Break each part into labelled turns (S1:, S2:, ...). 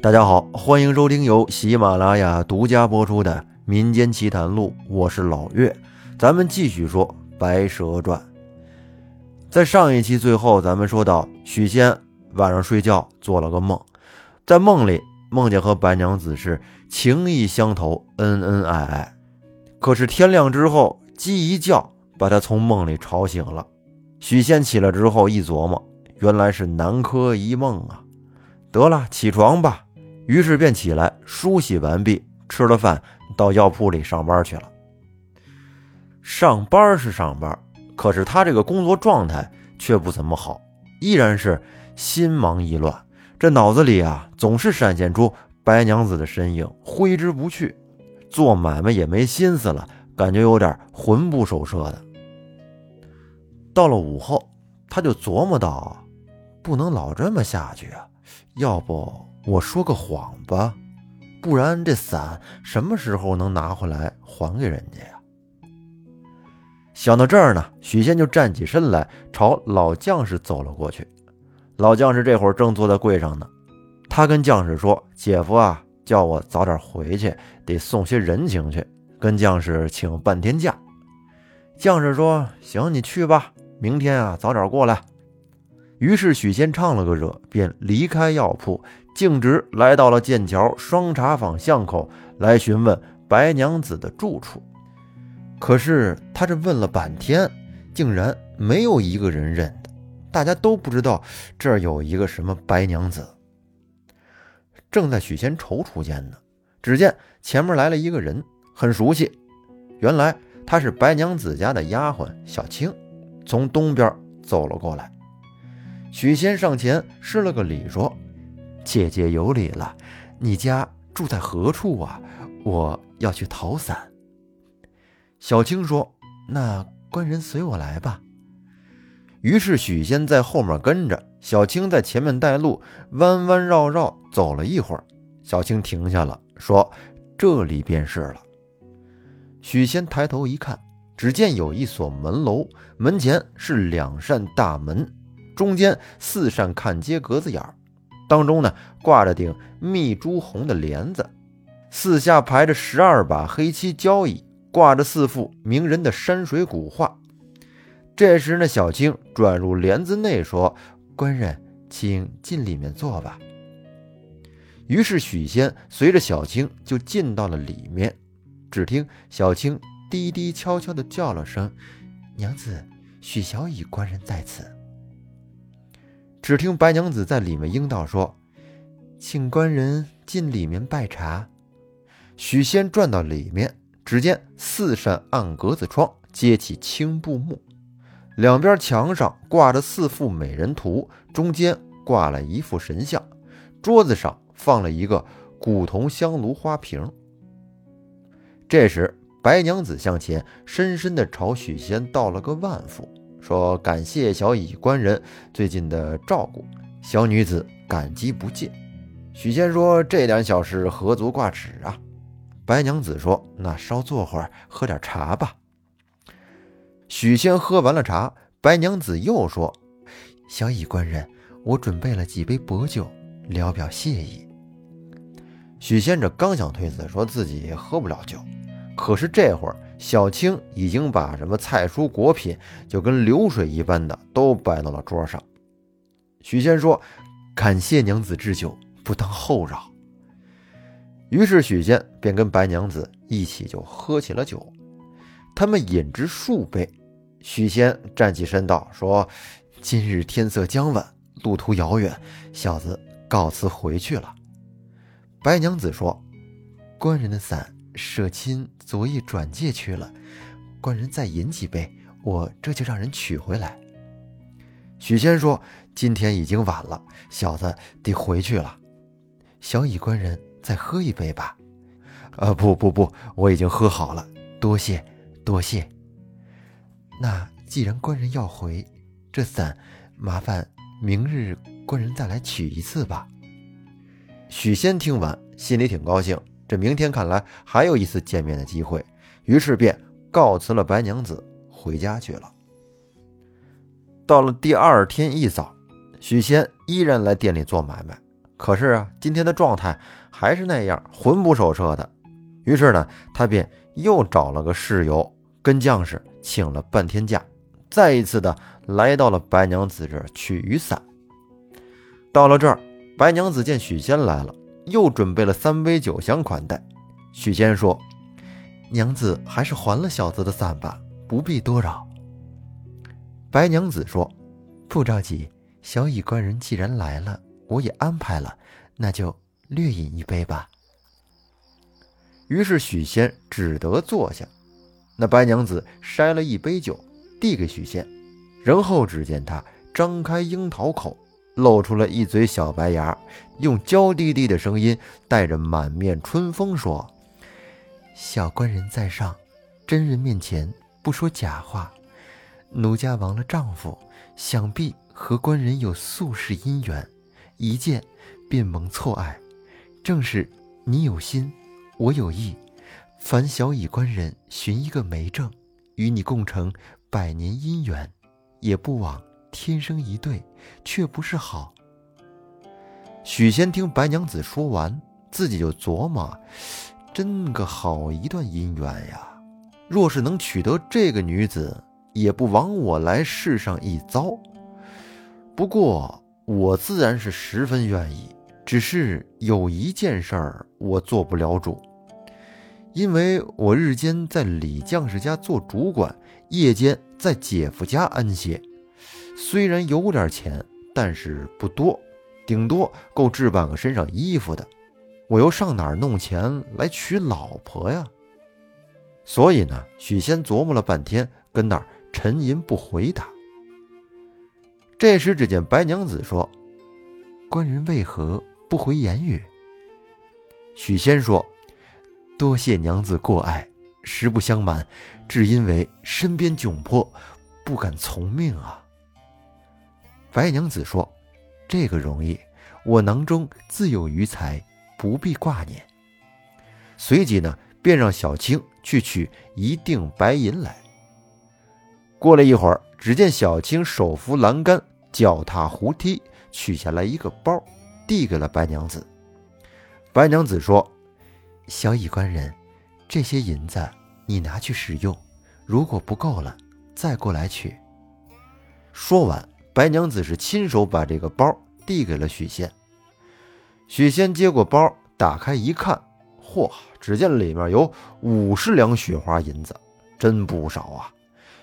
S1: 大家好，欢迎收听由喜马拉雅独家播出的《民间奇谈录》，我是老岳。咱们继续说《白蛇传》。在上一期最后，咱们说到许仙晚上睡觉做了个梦，在梦里梦见和白娘子是情意相投、恩恩爱爱。可是天亮之后，鸡一叫，把他从梦里吵醒了。许仙起来之后一琢磨，原来是南柯一梦啊！得了，起床吧。于是便起来梳洗完毕，吃了饭，到药铺里上班去了。上班是上班，可是他这个工作状态却不怎么好，依然是心忙意乱。这脑子里啊，总是闪现出白娘子的身影，挥之不去。做买卖也没心思了，感觉有点魂不守舍的。到了午后，他就琢磨到，不能老这么下去啊，要不我说个谎吧，不然这伞什么时候能拿回来还给人家呀？想到这儿呢，许仙就站起身来，朝老将士走了过去。老将士这会儿正坐在柜上呢，他跟将士说：“姐夫啊，叫我早点回去，得送些人情去，跟将士请半天假。”将士说：“行，你去吧。”明天啊，早点过来。于是许仙唱了个热，便离开药铺，径直来到了剑桥双茶坊巷口，来询问白娘子的住处。可是他这问了半天，竟然没有一个人认得，大家都不知道这儿有一个什么白娘子。正在许仙踌躇间呢，只见前面来了一个人，很熟悉，原来她是白娘子家的丫鬟小青。从东边走了过来，许仙上前施了个礼，说：“姐姐有礼了，你家住在何处啊？我要去讨伞。”小青说：“那官人随我来吧。”于是许仙在后面跟着，小青在前面带路，弯弯绕绕走了一会儿，小青停下了，说：“这里便是了。”许仙抬头一看。只见有一所门楼，门前是两扇大门，中间四扇看街格子眼儿，当中呢挂着顶密朱红的帘子，四下排着十二把黑漆交椅，挂着四幅名人的山水古画。这时呢，小青转入帘子内说：“官人，请进里面坐吧。”于是许仙随着小青就进到了里面，只听小青。低低悄悄地叫了声：“娘子，许小乙官人在此。”只听白娘子在里面应道说：“请官人进里面拜茶。”许仙转到里面，只见四扇暗格子窗揭起青布幕，两边墙上挂着四幅美人图，中间挂了一副神像，桌子上放了一个古铜香炉花瓶。这时。白娘子向前，深深地朝许仙道了个万福，说：“感谢小乙官人最近的照顾，小女子感激不尽。”许仙说：“这点小事何足挂齿啊？”白娘子说：“那稍坐会儿，喝点茶吧。”许仙喝完了茶，白娘子又说：“小乙官人，我准备了几杯薄酒，聊表谢意。”许仙这刚想推辞，说自己喝不了酒。可是这会儿，小青已经把什么菜蔬果品，就跟流水一般的都摆到了桌上。许仙说：“感谢娘子置酒，不当后扰。”于是许仙便跟白娘子一起就喝起了酒。他们饮至数杯，许仙站起身道：“说今日天色将晚，路途遥远，小子告辞回去了。”白娘子说：“官人的伞。”舍亲昨夜转借去了，官人再饮几杯，我这就让人取回来。许仙说：“今天已经晚了，小子得回去了。小乙官人再喝一杯吧。”“呃，不不不，我已经喝好了，多谢多谢。”那既然官人要回，这伞麻烦明日官人再来取一次吧。许仙听完，心里挺高兴。这明天看来还有一次见面的机会，于是便告辞了白娘子，回家去了。到了第二天一早，许仙依然来店里做买卖，可是啊，今天的状态还是那样，魂不守舍的。于是呢，他便又找了个事由，跟将士请了半天假，再一次的来到了白娘子这儿取雨伞。到了这儿，白娘子见许仙来了，又准备了三杯酒相款待。许仙说：“娘子还是还了小子的伞吧，不必多扰。”白娘子说：“不着急，小乙官人既然来了，我也安排了，那就略饮一杯吧。”于是许仙只得坐下。那白娘子筛了一杯酒，递给许仙，然后只见他张开樱桃口，露出了一嘴小白牙，用娇滴滴的声音，带着满面春风说：“小官人在上，真人面前不说假话。奴家亡了丈夫，想必和官人有宿世姻缘，一见便蒙错爱。正是你有心，我有意。”凡小乙官人寻一个媒正，与你共成百年姻缘，也不枉天生一对，却不是好。许仙听白娘子说完，自己就琢磨：真个好一段姻缘呀！若是能娶得这个女子，也不枉我来世上一遭。不过我自然是十分愿意，只是有一件事儿我做不了主。因为我日间在李将士家做主管，夜间在姐夫家安歇，虽然有点钱，但是不多，顶多够置办个身上衣服的。我又上哪儿弄钱来娶老婆呀？所以呢，许仙琢磨了半天，跟那儿沉吟不回答。这时，只见白娘子说：“官人为何不回言语？”许仙说。多谢娘子过爱，实不相瞒，只因为身边窘迫，不敢从命啊。白娘子说：“这个容易，我囊中自有余财，不必挂念。”随即呢，便让小青去取一锭白银来。过了一会儿，只见小青手扶栏杆，脚踏胡梯，取下来一个包，递给了白娘子。白娘子说。小乙官人，这些银子你拿去使用，如果不够了，再过来取。说完，白娘子是亲手把这个包递给了许仙。许仙接过包，打开一看，嚯，只见里面有五十两雪花银子，真不少啊！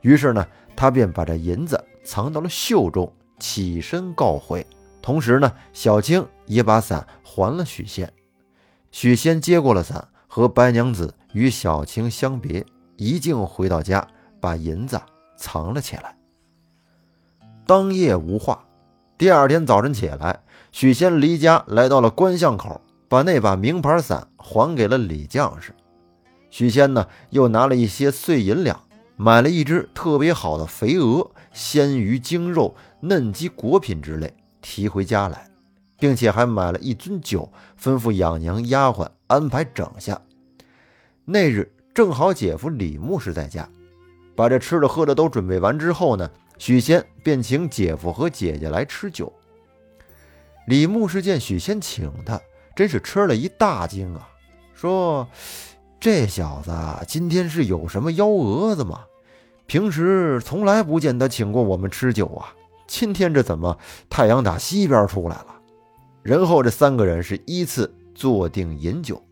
S1: 于是呢，他便把这银子藏到了袖中，起身告回。同时呢，小青也把伞还了许仙。许仙接过了伞，和白娘子与小青相别，一径回到家，把银子藏了起来。当夜无话。第二天早晨起来，许仙离家来到了关巷口，把那把名牌伞还给了李将士。许仙呢，又拿了一些碎银两，买了一只特别好的肥鹅、鲜鱼、精肉、嫩鸡、果品之类，提回家来。并且还买了一樽酒，吩咐养娘丫鬟安排整下。那日正好姐夫李牧师在家，把这吃的喝的都准备完之后呢，许仙便请姐夫和姐姐来吃酒。李牧师见许仙请他，真是吃了一大惊啊，说：“这小子今天是有什么幺蛾子吗？平时从来不见他请过我们吃酒啊，今天这怎么太阳打西边出来了？”然后这三个人是依次坐定饮酒，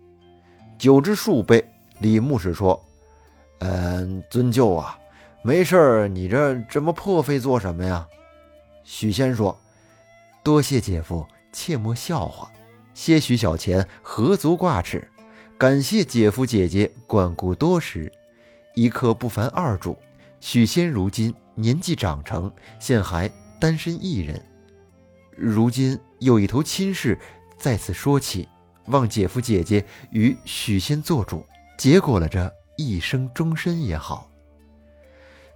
S1: 酒至数杯，李牧师说：“嗯，尊舅啊，没事儿，你这这么破费做什么呀？”许仙说：“多谢姐夫，切莫笑话，些许小钱何足挂齿。感谢姐夫姐姐管顾多时，一刻不烦二主。许仙如今年纪长成，现还单身一人。”如今有一头亲事在此说起，望姐夫姐姐与许仙做主，结果了这一生终身也好。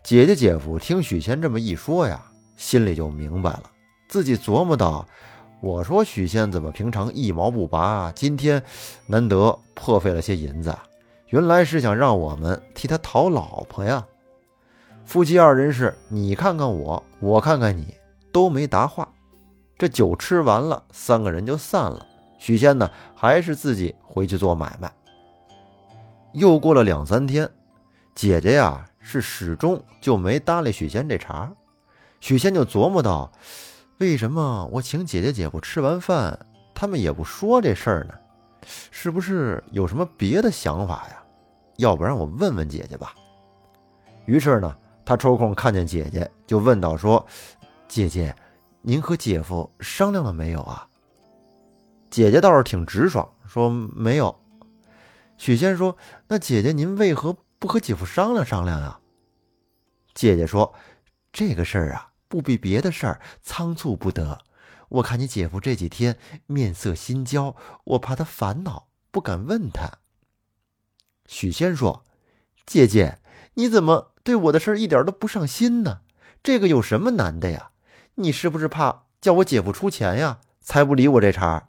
S1: 姐姐姐夫听许仙这么一说呀，心里就明白了，自己琢磨道：“我说许仙怎么平常一毛不拔，今天难得破费了些银子，原来是想让我们替他讨老婆呀。”夫妻二人是你看看我，我看看你，都没答话。这酒吃完了，三个人就散了。许仙呢，还是自己回去做买卖。又过了两三天，姐姐呀是始终就没搭理许仙这茬。许仙就琢磨到，为什么我请姐姐姐夫吃完饭，他们也不说这事儿呢？是不是有什么别的想法呀？要不然我问问姐姐吧。于是呢，他抽空看见姐姐，就问道：“说，姐姐，您和姐夫商量了没有啊？”姐姐倒是挺直爽，说没有。许仙说：“那姐姐，您为何不和姐夫商量商量啊？”姐姐说：“这个事儿啊，不比别的事儿仓促不得。我看你姐夫这几天面色心焦，我怕他烦恼，不敢问他。”许仙说：“姐姐，你怎么对我的事儿一点都不上心呢？这个有什么难的呀？你是不是怕叫我姐夫出钱呀，才不理我这茬？”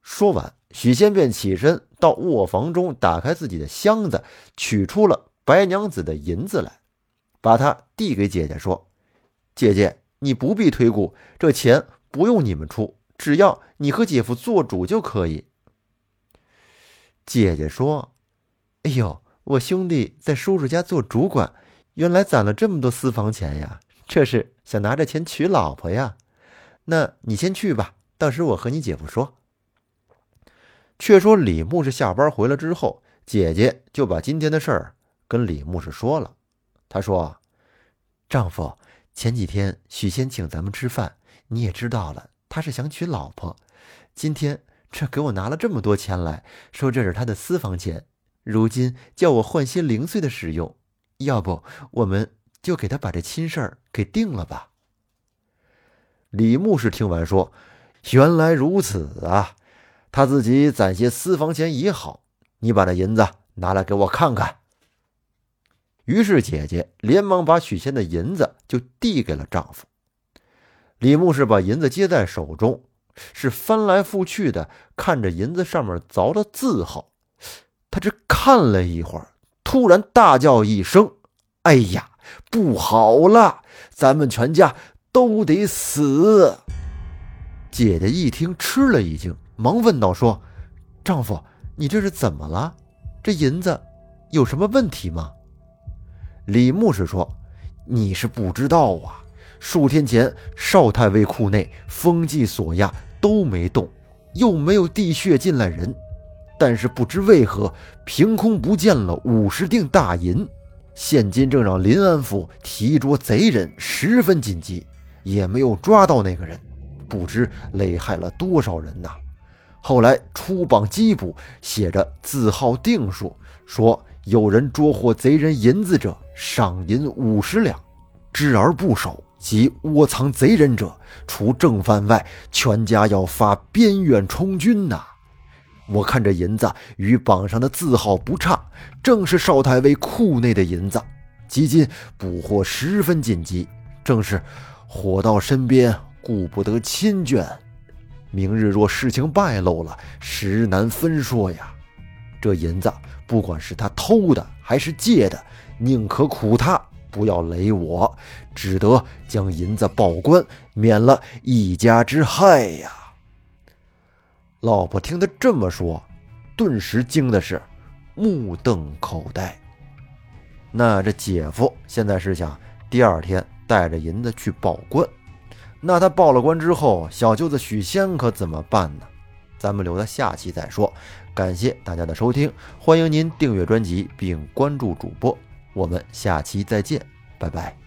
S1: 说完，许仙便起身到卧房中，打开自己的箱子，取出了白娘子的银子来，把它递给姐姐，说：“姐姐，你不必推估，这钱不用你们出，只要你和姐夫做主就可以。”姐姐说：“哎呦，我兄弟在叔叔家做主管，原来攒了这么多私房钱呀！这是想拿着钱娶老婆呀？那你先去吧，到时我和你姐夫说。”却说李牧是下班回来之后，姐姐就把今天的事儿跟李牧是说了。她说：“丈夫，前几天许仙请咱们吃饭，你也知道了，他是想娶老婆。今天这给我拿了这么多钱来说这是他的私房钱，如今叫我换些零碎的使用，要不我们就给他把这亲事儿给定了吧。”李牧是听完说：“原来如此啊。”他自己攒些私房钱也好，你把那银子拿来给我看看。于是姐姐连忙把许仙的银子就递给了丈夫。李牧是把银子接在手中，是翻来覆去的看着银子上面凿的字号。他这看了一会儿，突然大叫一声：“哎呀，不好了！咱们全家都得死！”姐姐一听，吃了一惊。忙问道：“说，丈夫，你这是怎么了？这银子有什么问题吗？”李牧是说：“你是不知道啊，数天前少太尉库内封记锁押都没动，又没有地穴进来人，但是不知为何凭空不见了五十锭大银，现今正让临安府提捉贼人，十分紧急，也没有抓到那个人，不知累害了多少人呐。”后来出榜缉捕，写着字号定数，说有人捉获贼人银子者，赏银五十两；知而不守及窝藏贼人者，除正犯外，全家要发边远充军呐！我看这银子与榜上的字号不差，正是少太尉库内的银子。几今捕获十分紧急，正是火到身边，顾不得亲眷。明日若事情败露了，实难分说呀。这银子不管是他偷的还是借的，宁可苦他，不要累我，只得将银子报官，免了一家之害呀。老婆听他这么说，顿时惊的是目瞪口呆。那这姐夫现在是想第二天带着银子去报官。那他报了官之后，小舅子许仙可怎么办呢？咱们留到下期再说。感谢大家的收听，欢迎您订阅专辑并关注主播，我们下期再见，拜拜。